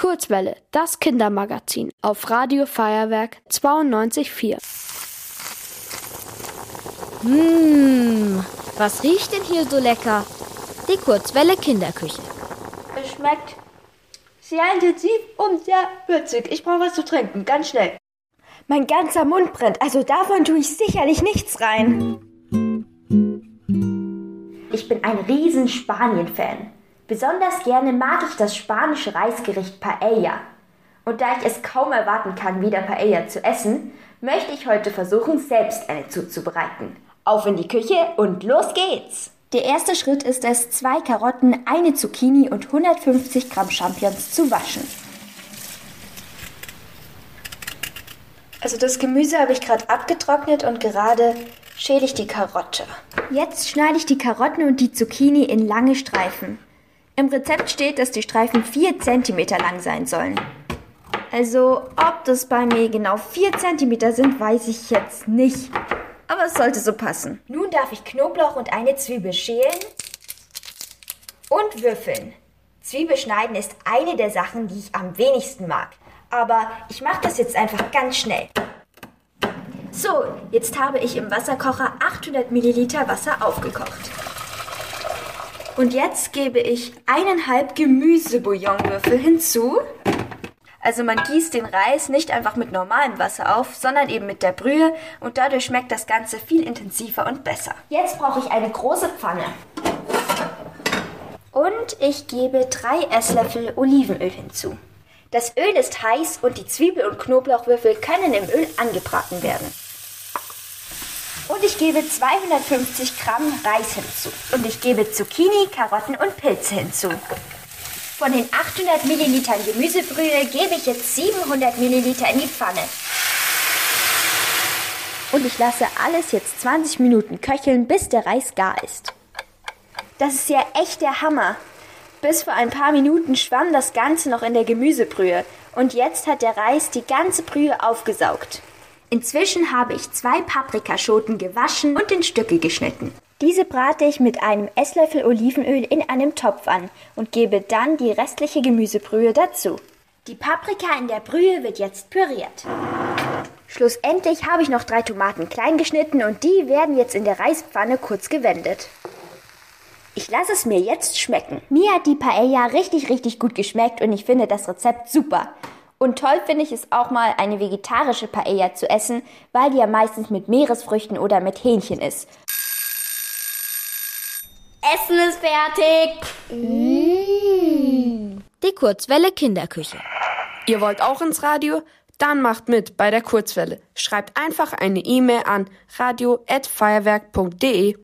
Kurzwelle, das Kindermagazin auf Radio Feuerwerk 92.4. Mmh, was riecht denn hier so lecker? Die Kurzwelle Kinderküche. Es schmeckt sehr intensiv und sehr würzig. Ich brauche was zu trinken, ganz schnell. Mein ganzer Mund brennt, also davon tue ich sicherlich nichts rein. Ich bin ein riesen Spanien-Fan. Besonders gerne mag ich das spanische Reisgericht Paella. Und da ich es kaum erwarten kann, wieder Paella zu essen, möchte ich heute versuchen, selbst eine zuzubereiten. Auf in die Küche und los geht's! Der erste Schritt ist es, zwei Karotten, eine Zucchini und 150 Gramm Champignons zu waschen. Also das Gemüse habe ich gerade abgetrocknet und gerade schäle ich die Karotte. Jetzt schneide ich die Karotten und die Zucchini in lange Streifen. Im Rezept steht, dass die Streifen 4 cm lang sein sollen. Also, ob das bei mir genau 4 cm sind, weiß ich jetzt nicht. Aber es sollte so passen. Nun darf ich Knoblauch und eine Zwiebel schälen und würfeln. Zwiebel schneiden ist eine der Sachen, die ich am wenigsten mag. Aber ich mache das jetzt einfach ganz schnell. So, jetzt habe ich im Wasserkocher 800 Milliliter Wasser aufgekocht. Und jetzt gebe ich eineinhalb Gemüsebouillonwürfel hinzu. Also man gießt den Reis nicht einfach mit normalem Wasser auf, sondern eben mit der Brühe und dadurch schmeckt das Ganze viel intensiver und besser. Jetzt brauche ich eine große Pfanne. Und ich gebe drei Esslöffel Olivenöl hinzu. Das Öl ist heiß und die Zwiebel- und Knoblauchwürfel können im Öl angebraten werden. Und ich gebe 250 Gramm Reis hinzu. Und ich gebe Zucchini, Karotten und Pilze hinzu. Von den 800 Millilitern Gemüsebrühe gebe ich jetzt 700 Milliliter in die Pfanne. Und ich lasse alles jetzt 20 Minuten köcheln, bis der Reis gar ist. Das ist ja echt der Hammer. Bis vor ein paar Minuten schwamm das Ganze noch in der Gemüsebrühe und jetzt hat der Reis die ganze Brühe aufgesaugt. Inzwischen habe ich zwei Paprikaschoten gewaschen und in Stücke geschnitten. Diese brate ich mit einem Esslöffel Olivenöl in einem Topf an und gebe dann die restliche Gemüsebrühe dazu. Die Paprika in der Brühe wird jetzt püriert. Schlussendlich habe ich noch drei Tomaten klein geschnitten und die werden jetzt in der Reispfanne kurz gewendet. Ich lasse es mir jetzt schmecken. Mir hat die Paella richtig, richtig gut geschmeckt und ich finde das Rezept super. Und toll finde ich es auch mal, eine vegetarische Paella zu essen, weil die ja meistens mit Meeresfrüchten oder mit Hähnchen ist. Essen ist fertig! Mmh. Die Kurzwelle Kinderküche. Ihr wollt auch ins Radio? Dann macht mit bei der Kurzwelle. Schreibt einfach eine E-Mail an radio@feuerwerk.de.